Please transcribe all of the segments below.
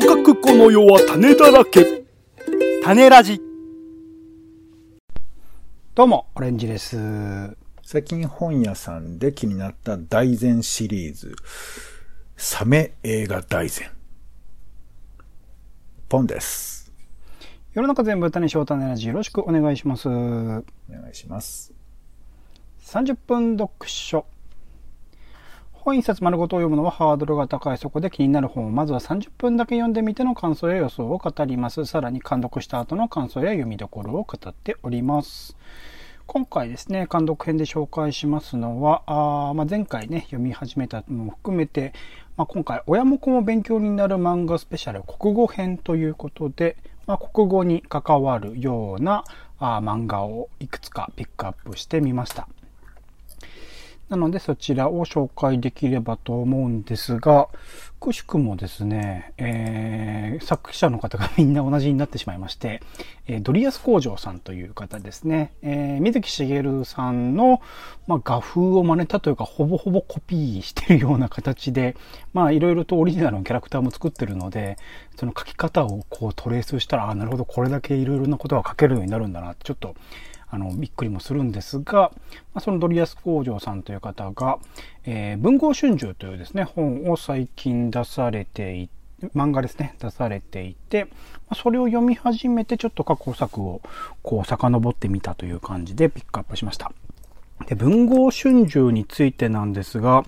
とかくこの世は種だらけ。種ラジ。どうも、オレンジです。最近本屋さんで気になった大全シリーズ。サメ映画大全。ポンです。世の中全部種翔種ラジよろしくお願いします。お願いします。30分読書。本一冊丸ごとを読むのはハードルが高いそこで気になる本をまずは30分だけ読んでみての感想や予想を語ります。さらに監読した後の感想や読みどころを語っております。今回ですね、監読編で紹介しますのは、あまあ、前回ね、読み始めたのも含めて、まあ、今回、親も子も勉強になる漫画スペシャル国語編ということで、まあ、国語に関わるようなあ漫画をいくつかピックアップしてみました。なのでそちらを紹介できればと思うんですが、くしくもですね、えー、作者の方がみんな同じになってしまいまして、えー、ドリアス工場さんという方ですね、えー、水木しげるさんの、まあ、画風を真似たというか、ほぼほぼコピーしてるような形で、まあ、いろいろとオリジナルのキャラクターも作ってるので、その書き方をこうトレースしたら、あ、なるほど、これだけいろいろなことが書けるようになるんだな、ちょっと、あの、びっくりもするんですが、まあ、そのドリアス工場さんという方が、えー、文豪春秋というですね、本を最近出されていて、漫画ですね、出されていて、それを読み始めてちょっと過去作をこう遡ってみたという感じでピックアップしました。で文豪春秋についてなんですが、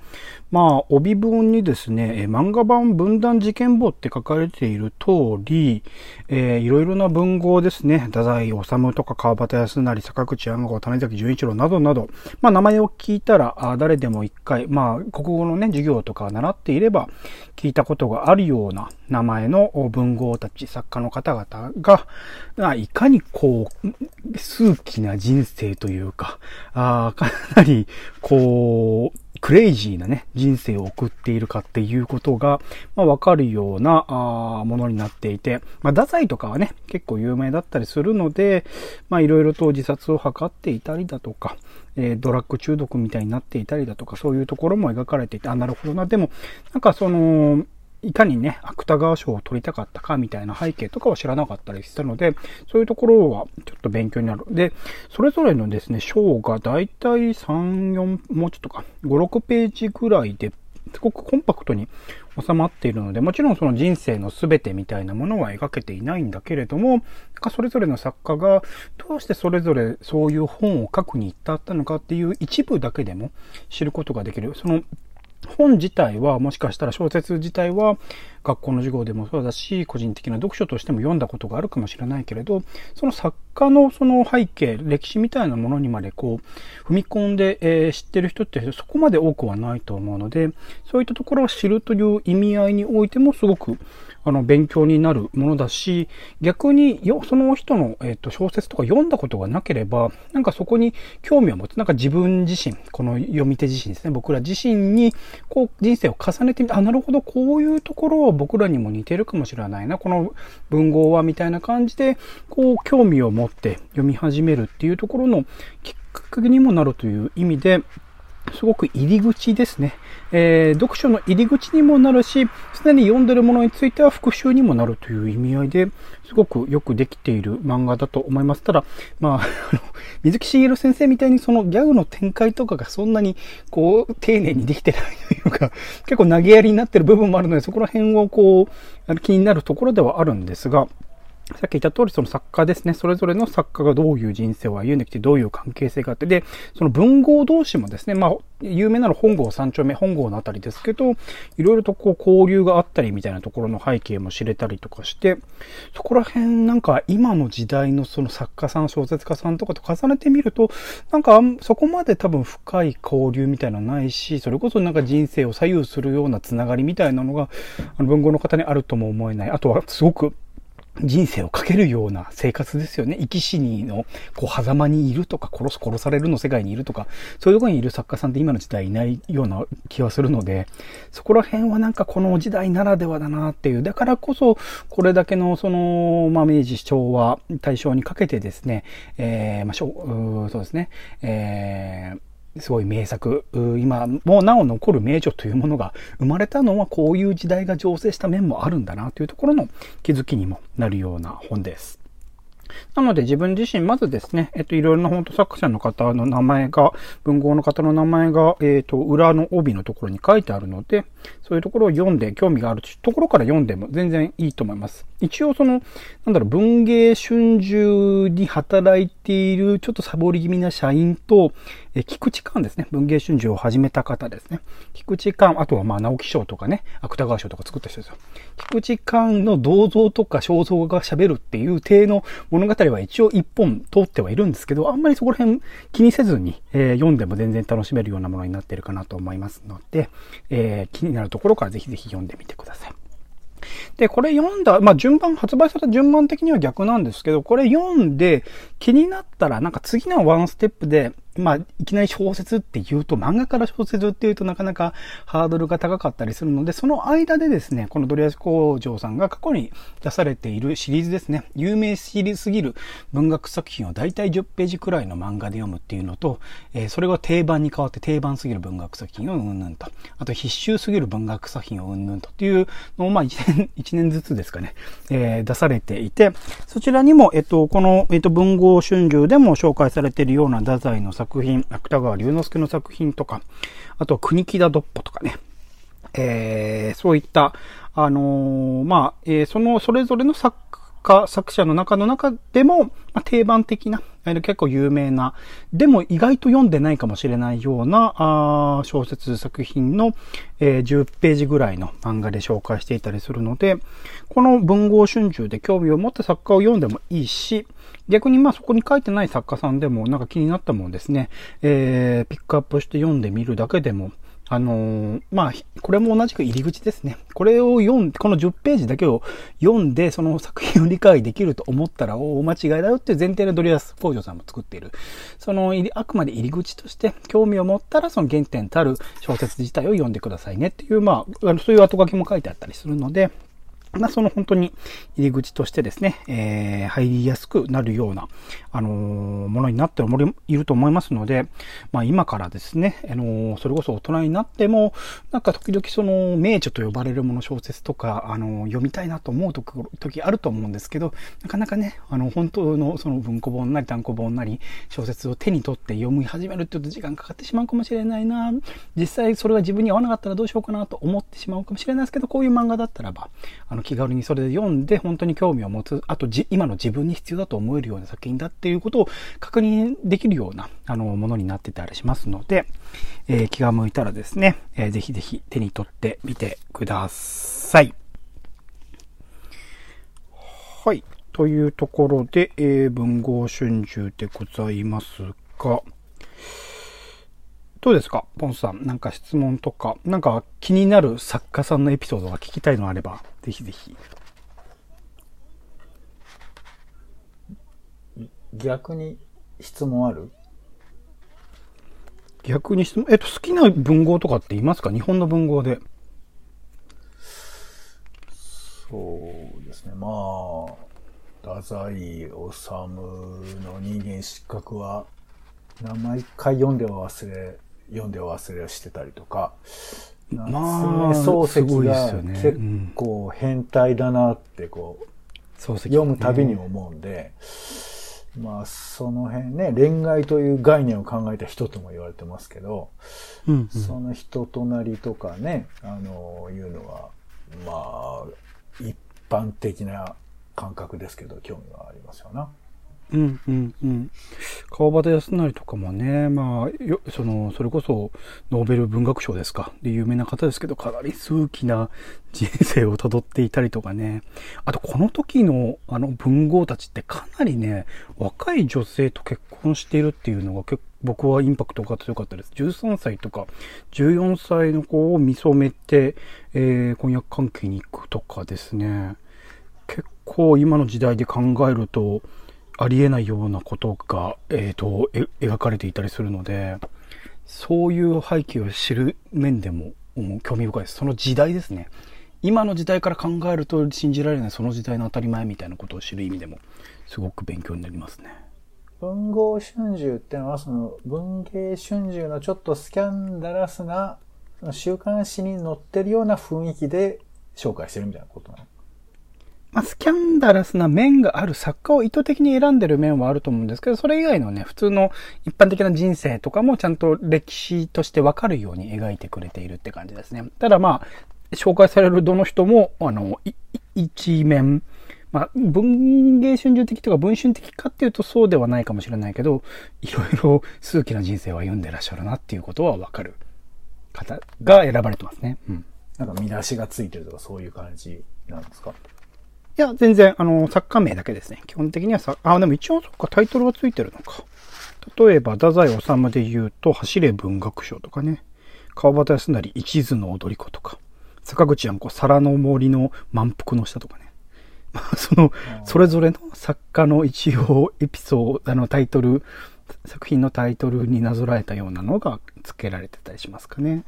まあ、帯文にですね、漫画版分断事件簿って書かれている通り、えー、いろいろな文豪ですね、太宰治とか川端康成、坂口安吾、種崎純一郎などなど、まあ、名前を聞いたら、誰でも一回、まあ、国語のね、授業とか習っていれば、聞いたことがあるような名前の文豪たち、作家の方々が、いかにこう、数奇な人生というか、あかなり、こう、クレイジーなね、人生を送っているかっていうことが、まあ、わかるようなあものになっていて、まあ、太宰とかはね、結構有名だったりするので、まあ、いろいろと自殺を図っていたりだとか、えー、ドラッグ中毒みたいになっていたりだとか、そういうところも描かれていて、あ、なるほどな。でも、なんかその、いかにね、芥川賞を取りたかったかみたいな背景とかは知らなかったりしたので、そういうところはちょっと勉強になる。で、それぞれのですね、賞がだいたい3、4、もうちょっとか、5、6ページぐらいで、すごくコンパクトに収まっているので、もちろんその人生の全てみたいなものは描けていないんだけれども、それぞれの作家がどうしてそれぞれそういう本を書くに至ったのかっていう一部だけでも知ることができる。その本自体は、もしかしたら小説自体は学校の授業でもそうだし、個人的な読書としても読んだことがあるかもしれないけれど、その作家のその背景、歴史みたいなものにまでこう、踏み込んで、えー、知ってる人ってそこまで多くはないと思うので、そういったところを知るという意味合いにおいてもすごくあの、勉強になるものだし、逆に、よ、その人の、えっ、と、小説とか読んだことがなければ、なんかそこに興味を持つ。なんか自分自身、この読み手自身ですね。僕ら自身に、こう、人生を重ねてみて、あ、なるほど、こういうところを僕らにも似てるかもしれないな。この文豪は、みたいな感じで、こう、興味を持って読み始めるっていうところのきっかけにもなるという意味で、すごく入り口ですね。えー、読書の入り口にもなるし、すでに読んでるものについては復習にもなるという意味合いで、すごくよくできている漫画だと思います。ただ、まあ、水木しげる先生みたいにそのギャグの展開とかがそんなに、こう、丁寧にできてないというか、結構投げやりになってる部分もあるので、そこら辺をこう、気になるところではあるんですが、さっき言った通り、その作家ですね。それぞれの作家がどういう人生を歩んできて、どういう関係性があって、で、その文豪同士もですね、まあ、有名なの本郷三丁目、本郷のあたりですけど、いろいろとこう交流があったりみたいなところの背景も知れたりとかして、そこら辺なんか今の時代のその作家さん、小説家さんとかと重ねてみると、なんかそこまで多分深い交流みたいなのないし、それこそなんか人生を左右するようなつながりみたいなのが、あの文豪の方にあるとも思えない。あとはすごく人生をかけるような生活ですよね。生き死にの、こう、狭間にいるとか、殺す、殺されるの世界にいるとか、そういうところにいる作家さんって今の時代いないような気はするので、そこら辺はなんかこの時代ならではだなっていう、だからこそ、これだけの、その、まあ、明治昭和、大正にかけてですね、えー、まあ、そうですね、えー、すごい名作、今もなお残る名著というものが生まれたのはこういう時代が醸成した面もあるんだなというところの気づきにもなるような本です。なので自分自身、まずですね、えっと、いろいろな本当作者の方の名前が、文豪の方の名前が、えっと、裏の帯のところに書いてあるので、そういうところを読んで興味があるところから読んでも全然いいと思います。一応その、なんだろう、文芸春秋に働いている、ちょっとサボり気味な社員と、え菊池寛ですね。文芸春秋を始めた方ですね。菊池寛、あとはまあ直木賞とかね、芥川賞とか作った人ですよ。菊池寛の銅像とか肖像が喋るっていう体の物語は一応一本通ってはいるんですけど、あんまりそこら辺気にせずに、えー、読んでも全然楽しめるようなものになってるかなと思いますので、えー、気になるところからぜひぜひ読んでみてください。で、これ読んだ、まあ順番、発売された順番的には逆なんですけど、これ読んで気になったら、なんか次のワンステップで、まあ、いきなり小説って言うと、漫画から小説って言うとなかなかハードルが高かったりするので、その間でですね、このドリアス工場さんが過去に出されているシリーズですね、有名シリーズすぎる文学作品を大体10ページくらいの漫画で読むっていうのと、えー、それが定番に変わって定番すぎる文学作品をうんぬんと、あと必修すぎる文学作品をうんぬんとっていうのを、まあ1年、1年ずつですかね、えー、出されていて、そちらにも、えっと、この、えっと、文豪春秋でも紹介されているような太宰の作品、芥川龍之介の作品とか、あと国木田ドッポとかね、えー、そういった、あのー、まあ、えー、その、それぞれの作家、作者の中の中でも、まあ、定番的な、結構有名な、でも意外と読んでないかもしれないようなあ小説作品の、えー、10ページぐらいの漫画で紹介していたりするので、この文豪春秋で興味を持った作家を読んでもいいし、逆にまあそこに書いてない作家さんでもなんか気になったもんですね、えー、ピックアップして読んでみるだけでも、あのー、まあ、これも同じく入り口ですね。これを読ん、この10ページだけを読んで、その作品を理解できると思ったら、大間違いだよっていう前提でドリアス・工場さんも作っている。その、あくまで入り口として、興味を持ったら、その原点たる小説自体を読んでくださいねっていう、まあ、そういう後書きも書いてあったりするので、まあ、その本当に入り口としてですね、えー、入りやすくなるような、あのー、ものになっていると思いますので、まあ、今からですね、あのー、それこそ大人になっても、なんか時々その名著と呼ばれるもの小説とか、あの読みたいなと思う時あると思うんですけど、なかなかね、あの、本当のその文庫本なり単行本なり小説を手に取って読み始めるって言うと時間かかってしまうかもしれないな、実際それが自分に合わなかったらどうしようかなと思ってしまうかもしれないですけど、こういう漫画だったらば、あのの気軽にそれで読んで本当に興味を持つ、あと今の自分に必要だと思えるような作品だっていうことを確認できるようなあのものになってたりしますので、えー、気が向いたらですね、えー、ぜひぜひ手に取ってみてください。はい。というところで、えー、文豪春秋でございますが、どうですかポンさん？なんか質問とか、なんか気になる作家さんのエピソードが聞きたいのあれば、ぜひぜひ。逆に質問ある？逆に質問、えっと、好きな文豪とかって言いますか？日本の文豪で。そうですね。まあ、太宰治の人間失格は、名前一回読んでは忘れ読んで忘れをしてたりとか、まあ、漱石が結構変態だなってこう、読むたびに思うんで、まあ、その辺ね、恋愛という概念を考えた人とも言われてますけど、うんうん、その人となりとかね、あの、いうのは、まあ、一般的な感覚ですけど、興味はありますよな。うんうんうん。川端康成とかもね、まあ、よその、それこそ、ノーベル文学賞ですか。で、有名な方ですけど、かなり数奇な人生を辿っていたりとかね。あと、この時の、あの、文豪たちってかなりね、若い女性と結婚しているっていうのが結、僕はインパクトが強かったです。13歳とか14歳の子を見初めて、えー、婚約関係に行くとかですね。結構今の時代で考えると、ありえないようなことが、え、ー、と、描かれていたりするので、そういう背景を知る面でも興味深いです。その時代ですね。今の時代から考えると信じられないその時代の当たり前みたいなことを知る意味でもすごく勉強になりますね。文豪春秋ってのは、その文芸春秋のちょっとスキャンダラスな、週刊誌に載ってるような雰囲気で紹介してるみたいなことなのまあ、スキャンダラスな面がある作家を意図的に選んでる面はあると思うんですけど、それ以外のね、普通の一般的な人生とかもちゃんと歴史としてわかるように描いてくれているって感じですね。ただまあ、紹介されるどの人も、あの、一面、まあ、文芸春秋的とか文春的かっていうとそうではないかもしれないけど、いろいろ数奇な人生を歩んでらっしゃるなっていうことはわかる方が選ばれてますね。うん。なんか見出しがついてるとかそういう感じなんですか？いや、全然、あの、作家名だけですね。基本的にはさ、あ、でも一応そっか、タイトルはついてるのか。例えば、太宰治で言うと、走れ文学賞とかね。川端康成、一途の踊り子とか。坂口やんこ、皿の森の満腹の下とかね。その、それぞれの作家の一応エピソード、あのタイトル、作品のタイトルになぞらえたようなのが付けられてたりしますかね。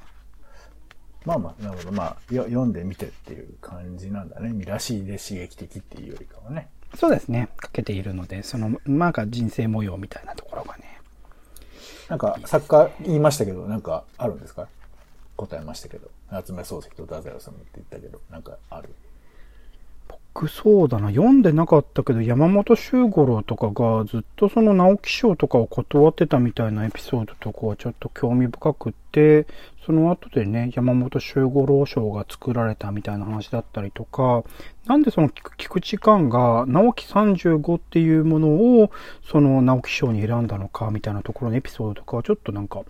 まあまあ、なるほど。まあ、読んでみてっていう感じなんだね。見出しで刺激的っていうよりかはね。そうですね。かけているので、その、まあ、人生模様みたいなところがね。なんか、作家言いましたけど、なんかあるんですか？答えましたけど。夏目漱石と太宰治って言ったけど、なんかある？僕そうだな、読んでなかったけど、山本周五郎とかがずっとその直木賞とかを断ってたみたいなエピソードとかはちょっと興味深くって、その後でね、山本周五郎賞が作られたみたいな話だったりとか、なんでその菊池寛が直木35っていうものをその直木賞に選んだのかみたいなところのエピソードとかはちょっとなんか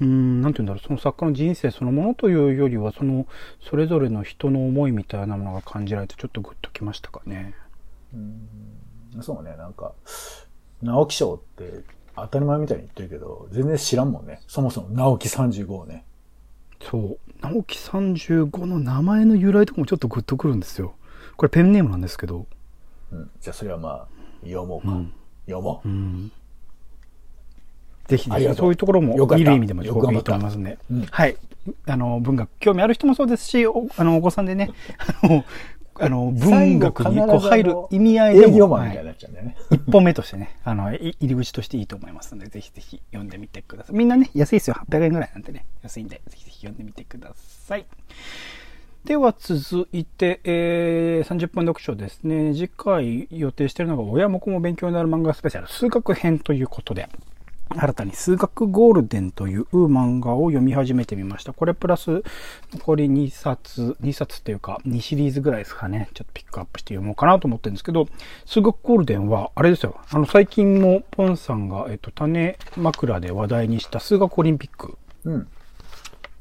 うん、なんて言うんだろう、その作家の人生そのものというよりは、その、それぞれの人の思いみたいなものが感じられて、ちょっとグッときましたかね。うん、そうね、なんか、直木賞って当たり前みたいに言ってるけど、全然知らんもんね。そもそも直木35をね。そう。直木35の名前の由来とかもちょっとグッとくるんですよ。これペンネームなんですけど。うん。じゃあそれはまあ、読もうか。うん、読もう？うんぜひぜひ、そういうところも見る意味でもすごくいいと思いますんで。うん、はい。あの、文学、興味ある人もそうですし、おあの、お子さんでね、あの、あの、文学にこう入る意味合いでも、はい、一本目としてね、あの、入り口としていいと思いますので、ぜひぜひ読んでみてください。みんなね、安いですよ。800円ぐらいなんでね、安いんで、ぜひぜひ読んでみてください。では続いて、えー、30分読書ですね。次回予定しているのが、親も子も勉強になる漫画スペシャル、数学編ということで、新たに数学ゴールデンという漫画を読み始めてみました。これプラス残り2冊、2冊っていうか2シリーズぐらいですかね。ちょっとピックアップして読もうかなと思ってるんですけど、数学ゴールデンはあれですよ。あの最近もポンさんが、えっと、種枕で話題にした数学オリンピック。うん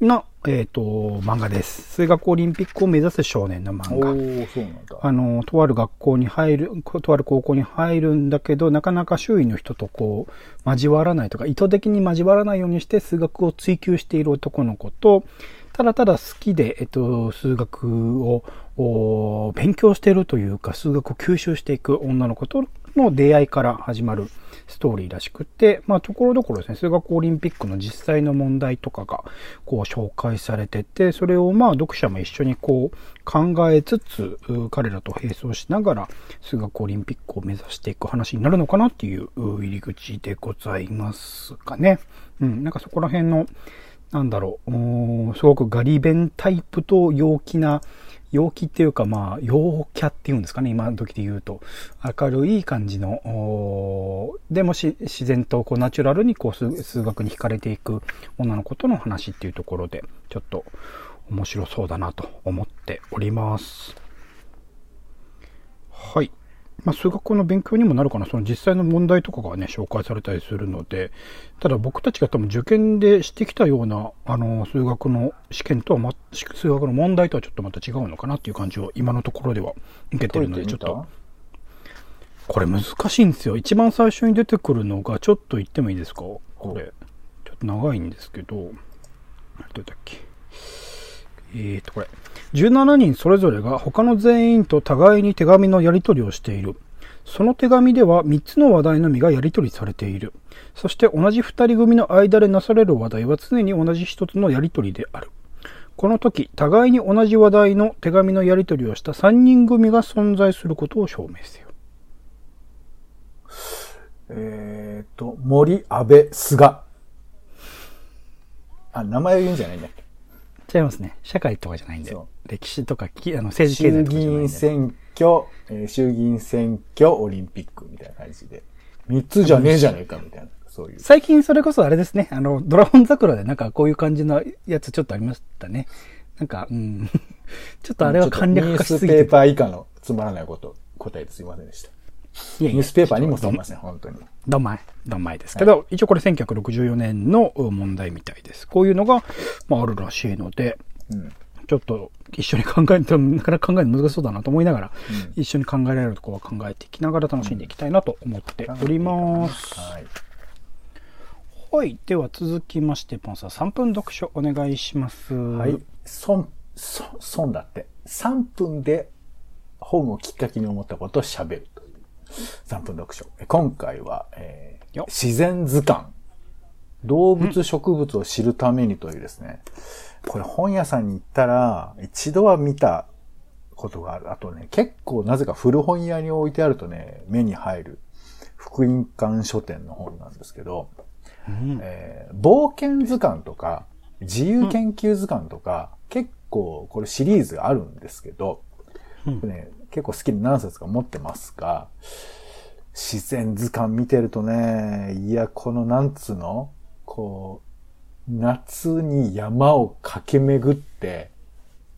の、えっ、ー、と、漫画です。数学オリンピックを目指す少年の漫画。おそうなんだ。あの、とある学校に入る、とある高校に入るんだけど、なかなか周囲の人とこう、交わらないとか、意図的に交わらないようにして数学を追求している男の子と、ただただ好きで、えっと、数学を勉強しているというか、数学を吸収していく女の子との出会いから始まるストーリーらしくって、まあ、ところどころですね、数学オリンピックの実際の問題とかが、こう、紹介されてて、それをまあ、読者も一緒にこう、考えつつ、彼らと並走しながら、数学オリンピックを目指していく話になるのかなっていう入り口でございますかね。うん、なんかそこら辺の、なんだろう、すごくガリ弁タイプと陽気な、陽気っていうか、まあ、陽キャっていうんですかね、今時で言うと。明るい感じの、でもし自然とこうナチュラルにこう数学に惹かれていく女の子との話っていうところで、ちょっと面白そうだなと思っております。はい。まあ、数学の勉強にもなるかな、その実際の問題とかがね、紹介されたりするので、ただ僕たちが多分受験でしてきたような、あの、数学の試験とは、ま、数学の問題とはちょっとまた違うのかなっていう感じを今のところでは受けてるので、ちょっと。これ難しいんですよ。一番最初に出てくるのが、ちょっと言ってもいいですか？これ。ちょっと長いんですけど、どうだっけ？えーと、これ。17人それぞれが他の全員と互いに手紙のやり取りをしている。その手紙では3つの話題のみがやり取りされている。そして同じ2人組の間でなされる話題は常に同じ1つのやり取りである。この時、互いに同じ話題の手紙のやり取りをした3人組が存在することを証明せよ。えっ、と、森、安倍、菅。あ、名前を言うんじゃないんだっけ？違いますね。社会とかじゃないんでそ。歴史とかきあの政治経衆議済とかじゃないんで。院選挙、えー衆議院選挙、オリンピックみたいな感じで。三つじゃねえじゃねえかみたいな。そういう。最近それこそあれですね。あの、ドラゴン桜でなんかこういう感じのやつちょっとありましたね。なんか、うん。ちょっとあれは簡略化しすぎてニュースペー。パー以下のつまらないこと答えてすいませんでした。いやニュースペーパーにもすいません、本当に。どんまい、どんまいですけど、一応これ1964年の問題みたいです。こういうのが、まああるらしいので、うん。ちょっと一緒に考えても、なかなか考えるの難しそうだなと思いながら、一緒に考えられるところは考えていきながら楽しんでいきたいなと思っております。はい。はい。では続きまして、ポンさん3分読書お願いします。ははい。損、損、損だって。3分で本をきっかけに思ったことを喋るという。3分読書。今回は、えーよ自然図鑑。動物植物を知るためにというですね。これ本屋さんに行ったら、一度は見たことがある。あとね、結構なぜか古本屋に置いてあるとね、目に入る福音館書店の本なんですけど、うんえー冒険図鑑とか、自由研究図鑑とか、結構これシリーズあるんですけど、うんね、結構好きで何冊か持ってますが、自然図鑑見てるとね、いや、このなんつうの？こう、夏に山を駆け巡って、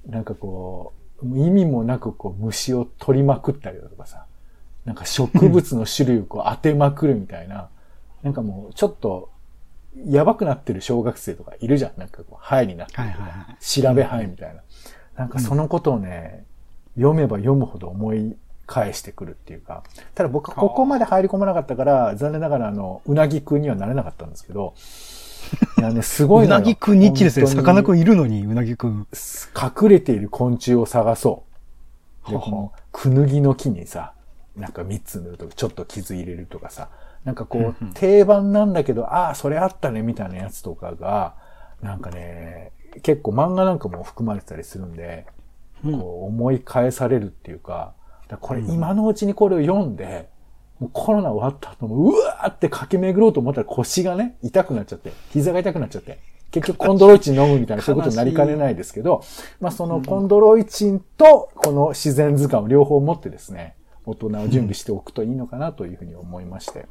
なんかこう、意味もなくこう虫を取りまくったりだとかさ、なんか植物の種類をこう当てまくるみたいな、なんかもうちょっと、やばくなってる小学生とかいるじゃん。なんかこう、ハイになってるはいはいはい調べハイみたいな。なんかそのことをね、読めば読むほど思い返してくるっていうか、ただ僕はここまで入り込まなかったから、残念ながらあの、うなぎくんにはなれなかったんですけど、いやね、すごいうなぎくんニッチですね。本当にさかなクンいるのに、うなぎくん。隠れている昆虫を探そう。で、この、くぬぎの木にさ、なんか3つ塗るとちょっと傷入れるとかさ、なんかこう、定番なんだけど、ああ、それあったね、みたいなやつとかが、なんかね、結構漫画なんかも含まれてたりするんで、うんこう思い返されるっていうか、だからこれ今のうちにこれを読んで、もうコロナ終わった後も、うわーって駆け巡ろうと思ったら腰がね、痛くなっちゃって、膝が痛くなっちゃって、結局コンドロイチン飲むみたいな、そういうことになりかねないですけど、まあそのコンドロイチンとこの自然図鑑を両方持ってですね、大人を準備しておくといいのかなというふうに思いまして。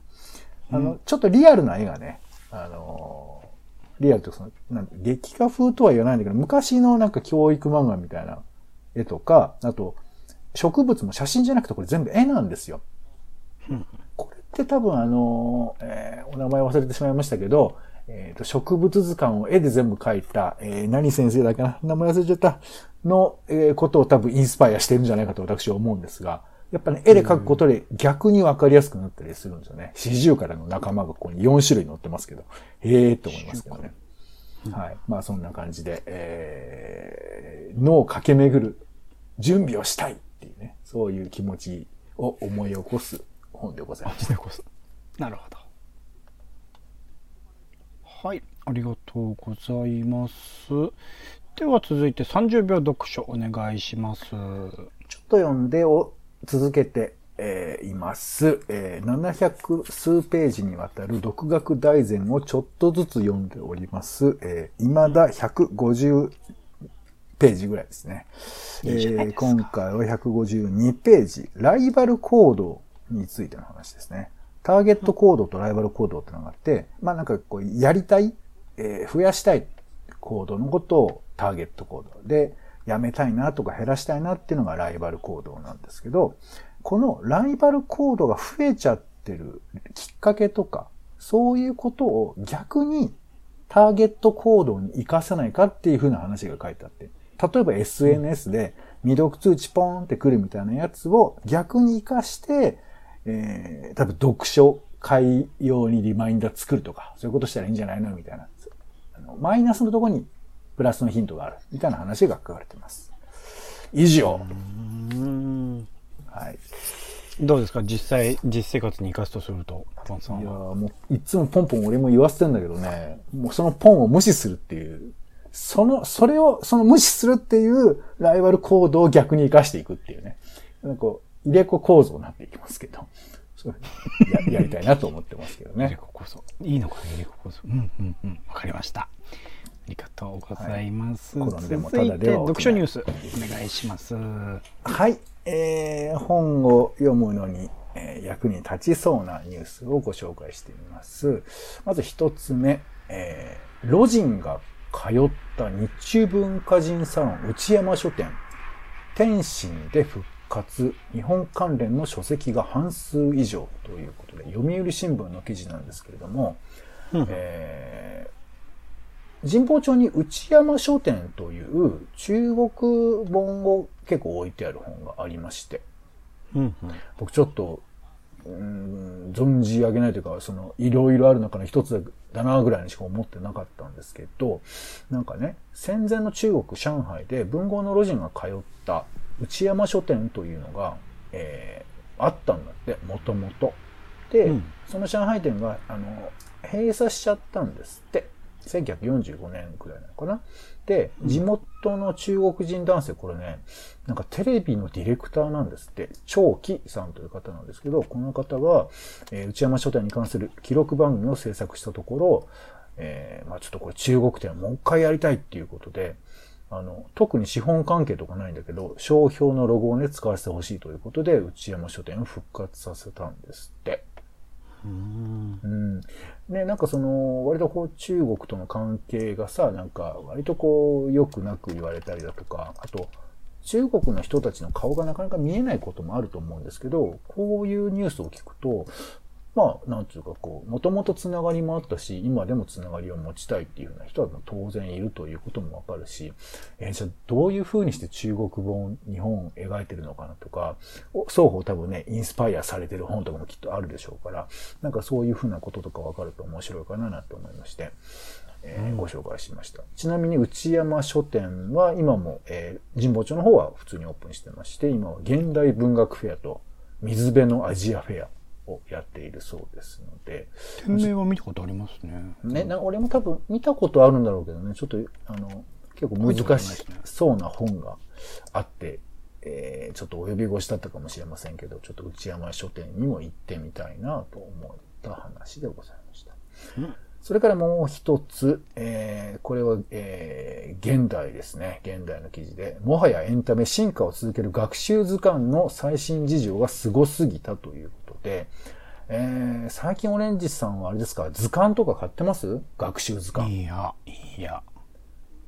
あの、ちょっとリアルな絵がね、あのーリアルとその、なん劇画風とは言わないんだけど、昔のなんか教育漫画みたいな絵とか、あと、植物も写真じゃなくてこれ全部絵なんですよ。これって多分あのー、えーお名前忘れてしまいましたけど、えーと植物図鑑を絵で全部描いた、えー何先生だっけな名前忘れちゃったの、えーことを多分インスパイアしてるんじゃないかと私は思うんですが、やっぱね、絵で描くことで逆にわかりやすくなったりするんですよね。四十からの仲間がここに4種類載ってますけど、へえーと思いますけどね。はい。まあそんな感じで、えー、脳を駆け巡る準備をしたいっていうね、そういう気持ちを思い起こす本でございます。なるほど。はい。ありがとうございます。では続いて30秒読書お願いします。ちょっと読んでを続けて、えーいます、えー700数ページにわたる独学大全をちょっとずつ読んでおります。えー、未だ150ページぐらいですね。いいじゃないえー今回は152ページ、ライバル行動についての話ですね。ターゲット行動とライバル行動ってのがあって、まあなんかこう、やりたい、えー増やしたい行動のことをターゲット行動で、やめたいなとか減らしたいなっていうのがライバル行動なんですけど、このライバル行動が増えちゃってるきっかけとか、そういうことを逆にターゲット行動に活かせないかっていう風な話が書いてあって、例えば SNS で未読通知ポーンって来るみたいなやつを逆に活かして、えー、多分読書会用にリマインダー作るとか、そういうことしたらいいんじゃないのみたいな。あのマイナスのところにプラスのヒントがある。みたいな話が書かれています。以上。うん。はい。どうですか？実際、実生活に生かすとすると、ポンさいやもう、いつもポンポン俺も言わせてんだけどね、もうそのポンを無視するっていう、その、それを、その無視するっていうライバル行動を逆に活かしていくっていうね。なんかこう、入れ子構造になっていきますけど。や やりたいなと思ってますけどね。エレコこそ。いいのかね、エレコこそ。うんうんうん。わかりました。ありがとうございます。はい、でも続いて、読書ニュース、お願いします。はい。えー、本を読むのに、えー、役に立ちそうなニュースをご紹介してみます。まず一つ目、えー、ロジンが通った日中文化人サロン内山書店、天津で復活、日本関連の書籍が半数以上ということで、読売新聞の記事なんですけれども、うんえー神保町に内山書店という中国本を結構置いてある本がありまして、うんうん。僕ちょっと、うーん、存じ上げないというか、その、いろいろある中の一つだなぐらいにしか思ってなかったんですけど、なんかね、戦前の中国、上海で文豪のロジンが通った内山書店というのが、えー、あったんだって、もともと。で、うんその上海店が、あの、閉鎖しちゃったんですって。1945年くらいなのかな？で、地元の中国人男性、これね、なんかテレビのディレクターなんですって、長木さんという方なんですけど、この方は、えー内山書店に関する記録番組を制作したところ、えーまあちょっとこれ中国店をもう一回やりたいっていうことで、あの、特に資本関係とかないんだけど、商標のロゴをね、使わせてほしいということで、内山書店を復活させたんですって。うんうん。ね、なんかその、割とこう中国との関係がさ、なんか割とこう良くなく言われたりだとか、あと、中国の人たちの顔がなかなか見えないこともあると思うんですけど、こういうニュースを聞くと、まあ、なんていうかこう、もともとつながりもあったし、今でもつながりを持ちたいっていうような人は当然いるということもわかるし、えーじゃあどういう風にして中国本、日本を描いてるのかなとか、お双方多分ね、インスパイアされてる本とかもきっとあるでしょうから、なんかそういう風なこととかわかると面白いかななんて思いまして、えーご紹介しました。ちなみに内山書店は今も、えー神保町の方は普通にオープンしてまして、今は現代文学フェアと水辺のアジアフェアをやっているそうですので、店名は見たことありますね。ね、な俺も多分見たことあるんだろうけどね、ちょっと、あの、結構難しそうな本があって、えーちょっとお呼び越しだったかもしれませんけど、ちょっと内山書店にも行ってみたいなと思った話でございました。うんそれからもう一つ、えーこれは、えー現代ですね。現代の記事で、もはやエンタメ進化を続ける学習図鑑の最新事情が凄すぎたというこえー最近オレンジさんはあれですか、図鑑とか買ってます？学習図鑑。いや、いや。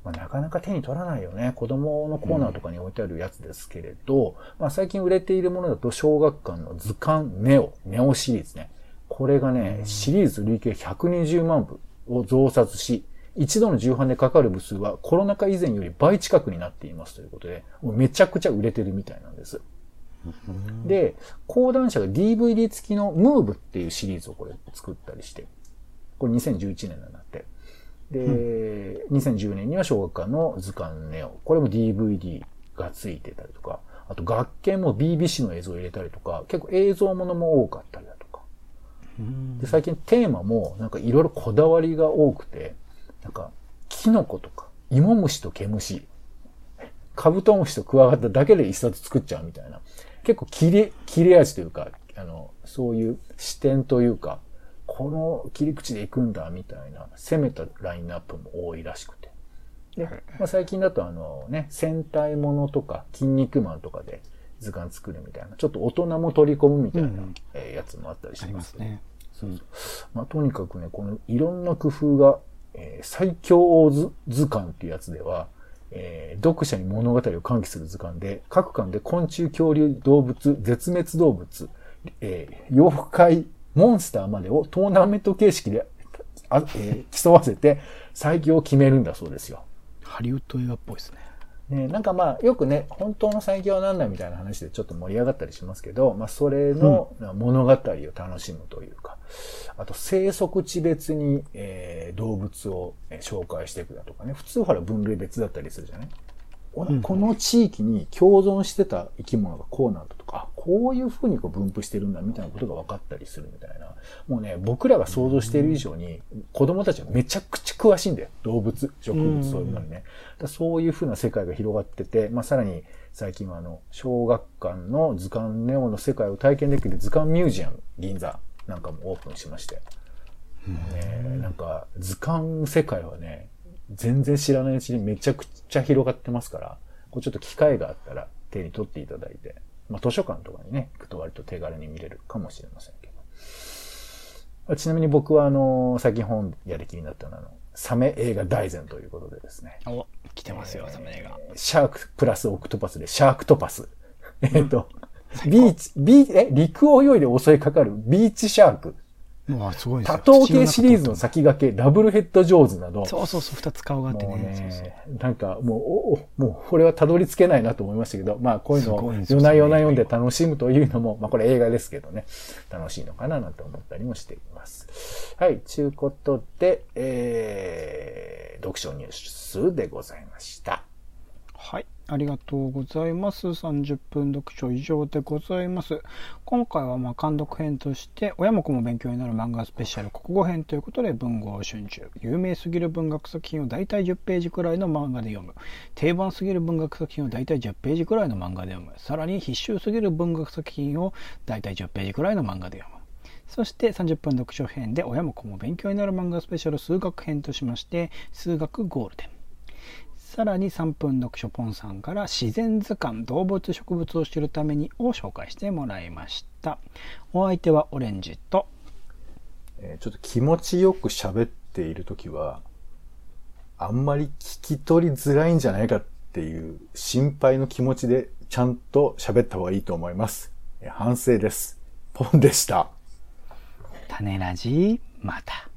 まあ、なかなか手に取らないよね。子供のコーナーとかに置いてあるやつですけれど、まあ、最近売れているものだと小学館の図鑑ネオ、ネオシリーズね。これがね、シリーズ累計120万部を増刷し、一度の重版でかかる部数はコロナ禍以前より倍近くになっていますということで、もうめちゃくちゃ売れてるみたいなんです。で、講談社が DVD 付きのムーブっていうシリーズをこれ作ったりして、これ2011年なんだって。で、2010年には小学館の図鑑ネオ。これも DVD が付いてたりとか、あと学研も BBC の映像を入れたりとか、結構映像ものも多かったりだとか。で、最近テーマもなんかいろいろこだわりが多くて、なんか、キノコとか、芋虫と毛虫、カブトムシとクワガタだけで一冊作っちゃうみたいな。結構切れ、切れ味というか、あの、そういう視点というか、この切り口で行くんだみたいな、攻めたラインナップも多いらしくて。で、まあ、最近だとあのね、戦隊ものとか、筋肉マンとかで図鑑作るみたいな、ちょっと大人も取り込むみたいな、やつもあったりしますすね。そうそうまあ、とにかくね、このいろんな工夫が、えー最強王図図鑑っていうやつでは、えー読者に物語を喚起する図鑑で、各巻で昆虫、恐竜、動物、絶滅動物、えー妖怪、モンスターまでをトーナメント形式で、あえー競わせて最強を決めるんだそうですよ。ハリウッド映画っぽいですね。ね、なんかまあ、よくね、本当の最強は何だみたいな話でちょっと盛り上がったりしますけど、まあ、それの物語を楽しむというか、あと生息地別に、えー動物をえー紹介していくだとかね、普通ほら分類別だったりするじゃない、おうん。この地域に共存してた生き物がこうなんだあこういう風にこう分布してるんだみたいなことが分かったりするみたいな。もうね、僕らが想像している以上に、子供たちはめちゃくちゃ詳しいんだよ。動物、植物、そういうのにね。だそういう風な世界が広がってて、まあさらに最近はあの、小学館の図鑑ネオの世界を体験できる図鑑ミュージアム銀座なんかもオープンしまして。ね、なんか図鑑世界はね、全然知らないうちにめちゃくちゃ広がってますから、こうちょっと機会があったら手に取っていただいて、まあ図書館とかにね、行くと割と手軽に見れるかもしれませんけど。ちなみに僕はあの、最近本やる気になったのは、あの、サメ映画大全ということでですね。お、来てますよ、サメ映画。シャークプラスオクトパスでシャークトパス。えっと、ビーチ、ビー、え、陸を泳いで襲いかかるビーチシャーク。もうすごい多頭系シリーズの先駆け、ダブルヘッドジョーズなど。そうそうそう、二つ顔があってね。ねそうそうなんかもう、お、もうこれはたどり着けないなと思いましたけど、まあこういうのを夜な夜な読んで楽しむというのも、まあこれ映画ですけどね、楽しいのかななんて思ったりもしています。はい、ちゅうことで、えー、読書ニュースでございました。はい。ありがとうございます。30分読書以上でございます。今回はまあ監読編として、親も子も勉強になる漫画スペシャル国語編ということで、文豪春秋。有名すぎる文学作品を大体10ページくらいの漫画で読む。定番すぎる文学作品を大体10ページくらいの漫画で読む。さらに必修すぎる文学作品を大体10ページくらいの漫画で読む。そして30分読書編で親も子も勉強になる漫画スペシャル数学編としまして、数学ゴールデン。さらに3分読書ポンさんから自然図鑑動物植物を知るためにを紹介してもらいましたお相手はオレンジと、えー、ちょっと気持ちよく喋っている時はあんまり聞き取りづらいんじゃないかっていう心配の気持ちでちゃんと喋った方がいいと思います。反省です。ポンでした。種ラジまた。